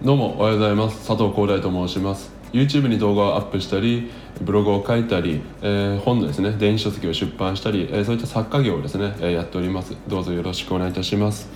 どうもおはようございます。佐藤光大と申します。YouTube に動画をアップしたりブログを書いたり、えー、本のですね電子書籍を出版したり、えー、そういった作家業をですね、えー、やっております。どうぞよろしくお願いいたします。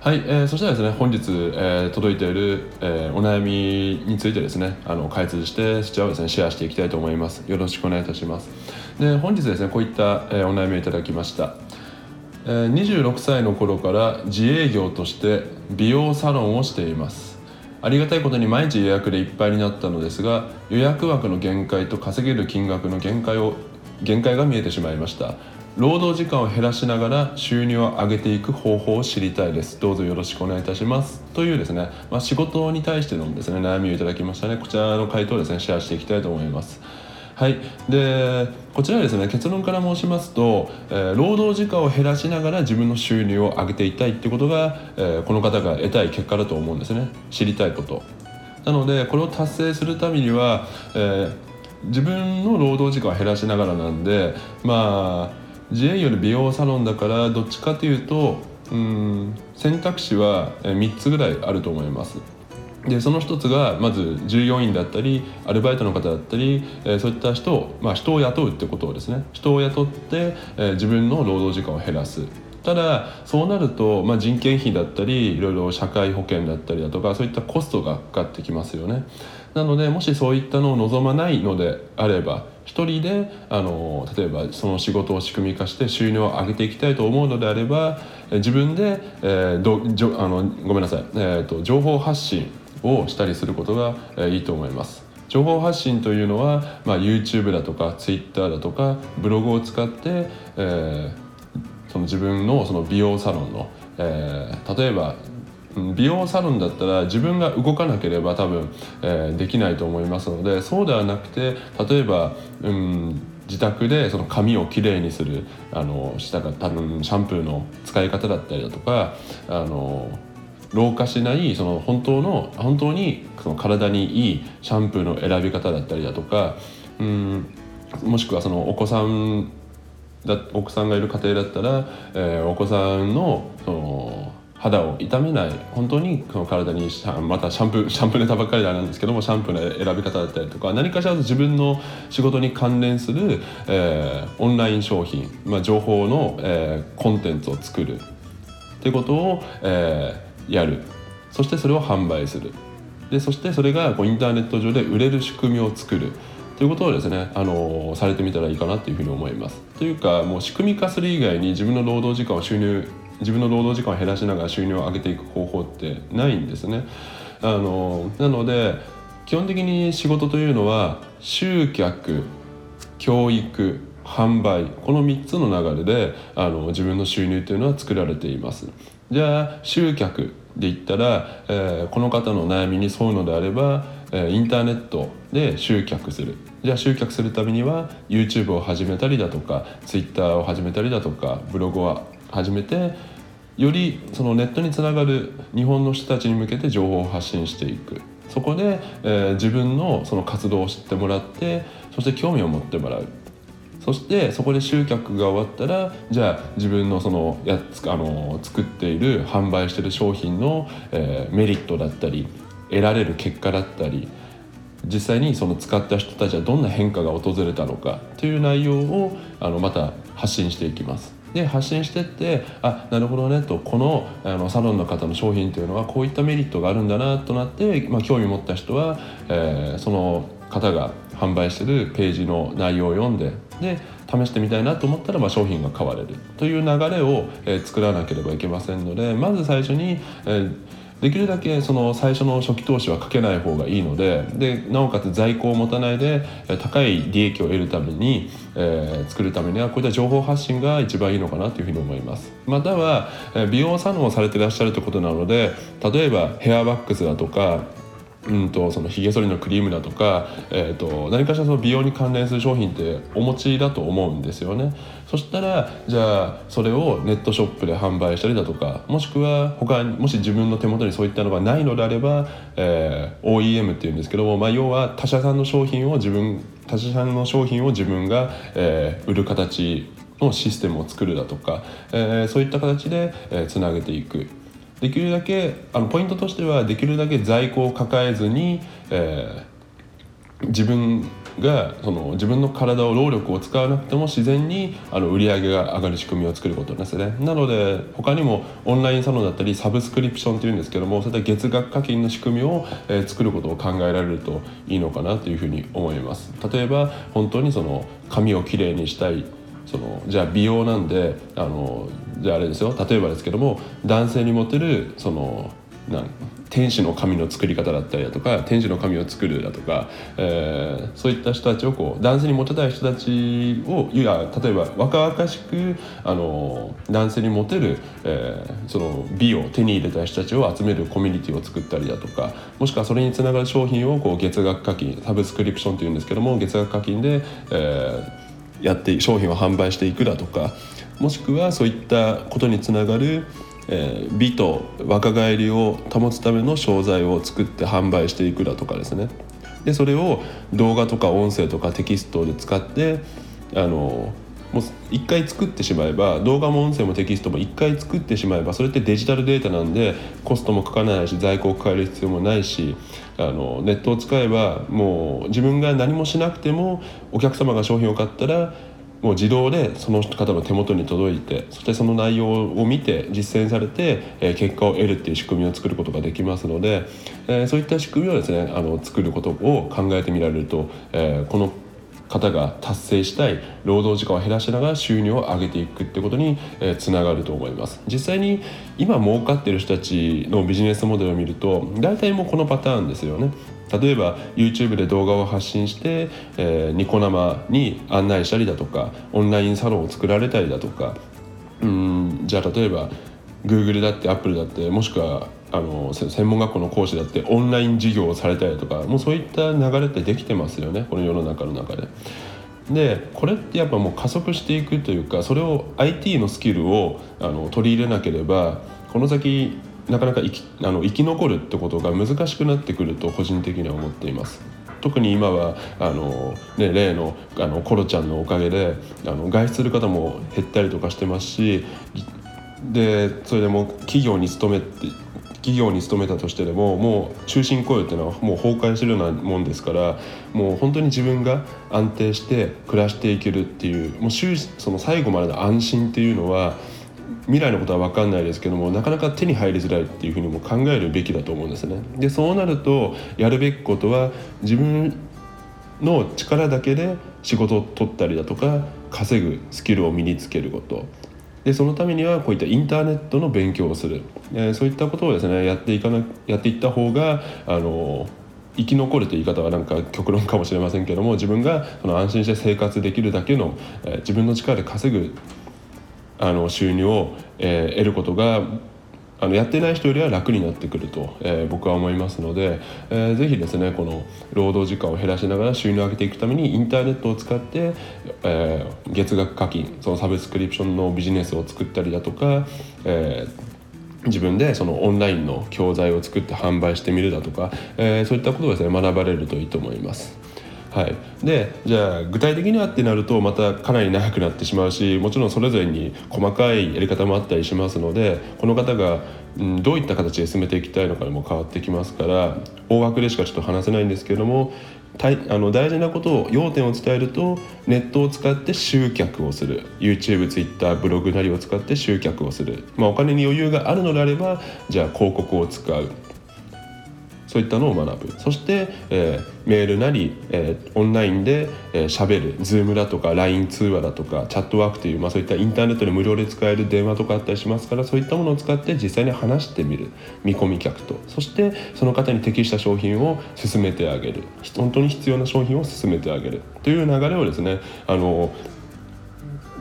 はい、えー、そしたらですね本日、えー、届いている、えー、お悩みについてですねあの開通してそちらをですねシェアしていきたいと思います。よろしくお願いいたします。で本日ですねこういった、えー、お悩みをいただきました。26歳の頃から自営業として美容サロンをしています。ありがたいことに毎日予約でいっぱいになったのですが予約枠の限界と稼げる金額の限界を限界が見えてしまいました。労働時間を減らしながら収入を上げていく方法を知りたいです。どうぞよろしくお願いいたします。というですね、まあ、仕事に対してのですね悩みをいただきましたね。こちらの回答をですねシェアしていきたいと思います。はい、でこちらですね結論から申しますと、えー、労働時間を減らしながら自分の収入を上げていきたいってことが、えー、この方が得たい結果だと思うんですね。知りたいこと。なのでこれを達成するためには、えー、自分の労働時間を減らしながらなんでまあ自営業で美容サロンだからどっちかというとうん選択肢は3つぐらいあると思います。でその一つがまず従業員だったりアルバイトの方だったり、えー、そういった人を、まあ、人を雇うってことをですね。人を雇って、えー、自分の労働時間を減らす。ただそうなると、まあ、人件費だったりいろいろ社会保険だったりだとかそういったコストがかかってきますよね。なのでもしそういったのを望まないのであれば一人であの例えばその仕事を仕組み化して収入を上げていきたいと思うのであれば自分で、えー、どじょあのごめんなさい、えーと情報発信をしたりすることがいいと思います。情報発信というのは、まあ、YouTube だとか Twitter だとかブログを使って、えー、その自分のその美容サロンの、えー、例えば美容サロンだったら自分が動かなければ多分、えー、できないと思いますのでそうではなくて例えば、うん、自宅でその髪をきれいにするあのした多分シャンプーの使い方だったりだとかあの老化しないその本当の本当にその体にいいシャンプーの選び方だったりだとかうんもしくはそのお子さんだお子さんがいる家庭だったら、えー、お子さんのその肌を傷めない本当にその体にまたシャンプーシャンプーネタばっかりなんですけどもシャンプーの選び方だったりとか何かしら自分の仕事に関連する、えー、オンライン商品、まあ、情報の、えー、コンテンツを作るってことを、えー、やるそしてそれを販売するでそしてそれがこうインターネット上で売れる仕組みを作るということをですね、あのされてみたらいいかなっていうふうに思います。というかもう仕組み化する以外に自分の労働時間を収入自分の労働時間を減らしながら収入を上げていく方法ってないんですね。あのなので基本的に仕事というのは集客教育販売この3つの流れであの自分の収入というのは作られています。じゃあ集客で言ったら、えー、この方の悩みに沿うのであれば、えー、インターネットで集客する。じゃあ集客するためには YouTube を始めたりだとか Twitter を始めたりだとかブログを始めてよりそのネットにつながる日本の人たちに向けて情報を発信していく。そこで、えー、自分のその活動を知ってもらってそして興味を持ってもらう。そしてそこで集客が終わったらじゃあ自分のそのやつあの作っている販売している商品の、えー、メリットだったり得られる結果だったり実際にその使った人たちはどんな変化が訪れたのかという内容をあのまた発信していきます。で発信してってあなるほどねとこのあのサロンの方の商品というのはこういったメリットがあるんだなとなって、まあ、興味持った人は、えー、その方が販売してるページの内容を読んでで試してみたいなと思ったら、ま、商品が買われるという流れを、え、作らなければいけませんのでまず最初に、え、できるだけその最初の初期投資はかけない方がいいのででなおかつ在庫を持たないで高い利益を得るために、えー、作るためにはこういった情報発信が一番いいのかなというふうに思います。または美容サロンをされてらっしゃるということなので例えばヘアワックスだとかうんと、そのひげ剃りのクリームだとか、えーと、何かしらその美容に関連する商品ってお持ちだと思うんですよね。そしたらじゃあそれをネットショップで販売したりだとかもしくは他にもし自分の手元にそういったのがないのであれば、えー、OEM っていうんですけども、まあ、要は他社さんの商品を自分他社さんの商品を自分が、えー、売る形のシステムを作るだとか、えー、そういった形でつな、えー、げていく。できるだけあのポイントとしてはできるだけ在庫を抱えずに、えー、自分がその自分の体を労力を使わなくても自然にあの売り上げが上がる仕組みを作ることですねなので他にもオンラインサロンだったりサブスクリプションっていうんですけどもそういった月額課金の仕組みを、えー、作ることを考えられるといいのかなというふうに思います。例えば本当にその髪をきれいにしたいそのじゃあ美容なんであのじゃああれですよ。例えばですけども男性にモテるそのなん天使の髪の作り方だったりだとか天使の髪を作るだとか、えー、そういった人たちをこう男性にモテたい人たちをいや例えば若々しくあの男性にモテる、えー、その美を手に入れた人たちを集めるコミュニティを作ったりだとかもしくはそれにつながる商品をこう月額課金サブスクリプションというんですけども月額課金で、えー、やって商品を販売していくだとかもしくはそういったことにつながるえー、美と若返りを保つための商材を作って販売していくだとかですね。でそれを動画とか音声とかテキストで使ってあのもう一回作ってしまえば動画も音声もテキストも一回作ってしまえばそれってデジタルデータなんでコストもかからないし在庫を抱える必要もないしあのネットを使えばもう自分が何もしなくてもお客様が商品を買ったらもう自動でその方の手元に届いてそしてその内容を見て実践されて、え結果を得るっていう仕組みを作ることができますので、えそういった仕組みをですねあの作ることを考えてみられると、えこの方が達成したい労働時間を減らしながら収入を上げていくってことに、えつながると思います。実際に今儲かってる人たちのビジネスモデルを見ると大体もうこのパターンですよね。例えば YouTube で動画を発信して、えー、ニコ生に案内したりだとかオンラインサロンを作られたりだとか。うんじゃあ例えば Google だって Apple だってもしくはあの専門学校の講師だってオンライン授業をされたりとかもうそういった流れってできてますよねこの世の中の中で。でこれってやっぱもう加速していくというかそれを IT のスキルをあの取り入れなければこの先なかなか生きあの生き残るってことが難しくなってくると個人的には思っています。特に今はあの、ね、例のあのコロちゃんのおかげであの外出する方も減ったりとかしてますしでそれでも企業に勤めて企業に勤めたとしてでももう終身雇用っていうのはもう崩壊してるようなもんですからもう本当に自分が安定して暮らしていけるっていうもう終その最後までの安心っていうのは未来のことは分かんないですけどもなかなか手に入りづらいっていうふうにも考えるべきだと思うんですね。でそうなるとやるべきことは自分の力だけで仕事を取ったりだとか稼ぐスキルを身につけることでそのためにはこういったインターネットの勉強をする、えー、そういったことをですねやっていかなやっていった方があの生き残るという言い方はなんか極論かもしれませんけども自分がその安心して生活できるだけの、えー、自分の力で稼ぐあの収入を、えー、得ることがあのやってない人よりは楽になってくると、えー、僕は思いますので、えー、ぜひですねこの労働時間を減らしながら収入を上げていくためにインターネットを使って、えー、月額課金そのサブスクリプションのビジネスを作ったりだとか、えー、自分でそのオンラインの教材を作って販売してみるだとか、えー、そういったことをですね学ばれるといいと思います。はい、でじゃあ具体的にはってなるとまたかなり長くなってしまうしもちろんそれぞれに細かいやり方もあったりしますのでこの方が、うん、どういった形で進めていきたいのかにも変わってきますから大枠でしかちょっと話せないんですけれどもあの大事なことを要点を伝えるとネットを使って集客をする。YouTube、Twitter、ブログなりを使って集客をする、まあ、お金に余裕があるのであればじゃあ広告を使う。そういったのを学ぶ。そして、えー、メールなり、えー、オンラインで喋、えー、る。Zoom だとか LINE 通話だとかチャットワークという、まあ、そういったインターネットで無料で使える電話とかあったりしますからそういったものを使って実際に話してみる。見込み客と。そしてその方に適した商品を進めてあげる。本当に必要な商品を進めてあげる。という流れをですねあの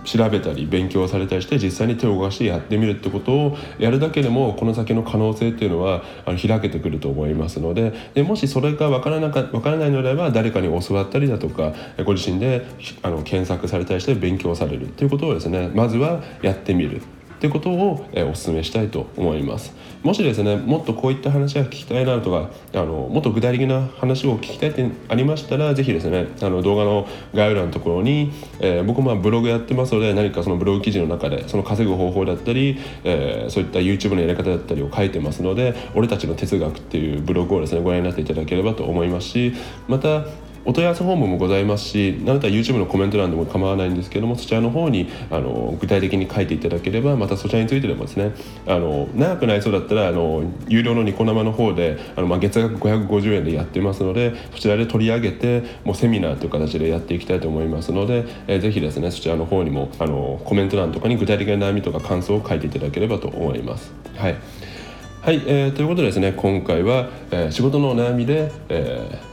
調べたり勉強されたりして実際に手を動かしてやってみるってことをやるだけでもこの先の可能性っていうのはあの開けてくると思いますのででもしそれが分からなか分からないのであれば誰かに教わったりだとかご自身であの検索されたりして勉強されるっていうことをですねまずはやってみる。ってことを、えお勧めしたいと思います。もしですねもっとこういった話が聞きたいなとかあのもっと具体的な話を聞きたいってありましたら是非ですねあの動画の概要欄のところに、えー、僕もブログやってますので何かそのブログ記事の中でその稼ぐ方法だったり、えー、そういった YouTube のやり方だったりを書いてますので俺たちの哲学っていうブログをですねご覧になっていただければと思いますしまたお問い合わせフォームもございますし何だったら YouTube のコメント欄でも構わないんですけどもそちらの方にあの具体的に書いていただければまたそちらについてでもですねあの長くなりそうだったらあの有料のニコ生の方であの、まあ、月額550円でやってますのでそちらで取り上げてもうセミナーという形でやっていきたいと思いますので、えー、ぜひですねそちらの方にもあのコメント欄とかに具体的な悩みとか感想を書いていただければと思います。はいはい、えー、ということでですね今回は、えー、仕事の悩みで、えー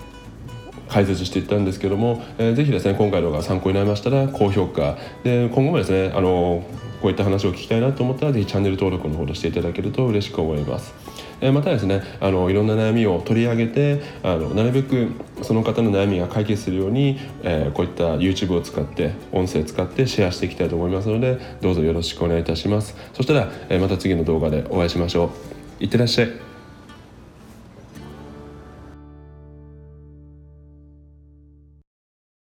解説していったんですけども、えー、ぜひですね今回の動画参考になりましたら高評価。で今後もですねあのこういった話を聞きたいなと思ったらぜひチャンネル登録のほどしていただけると嬉しく思います。えまたですねあのいろんな悩みを取り上げてあのなるべくその方の悩みが解決するように、えー、こういった YouTube を使って音声使ってシェアしていきたいと思いますのでどうぞよろしくお願いいたします。そしたら、えまた次の動画でお会いしましょう。いってらっしゃい。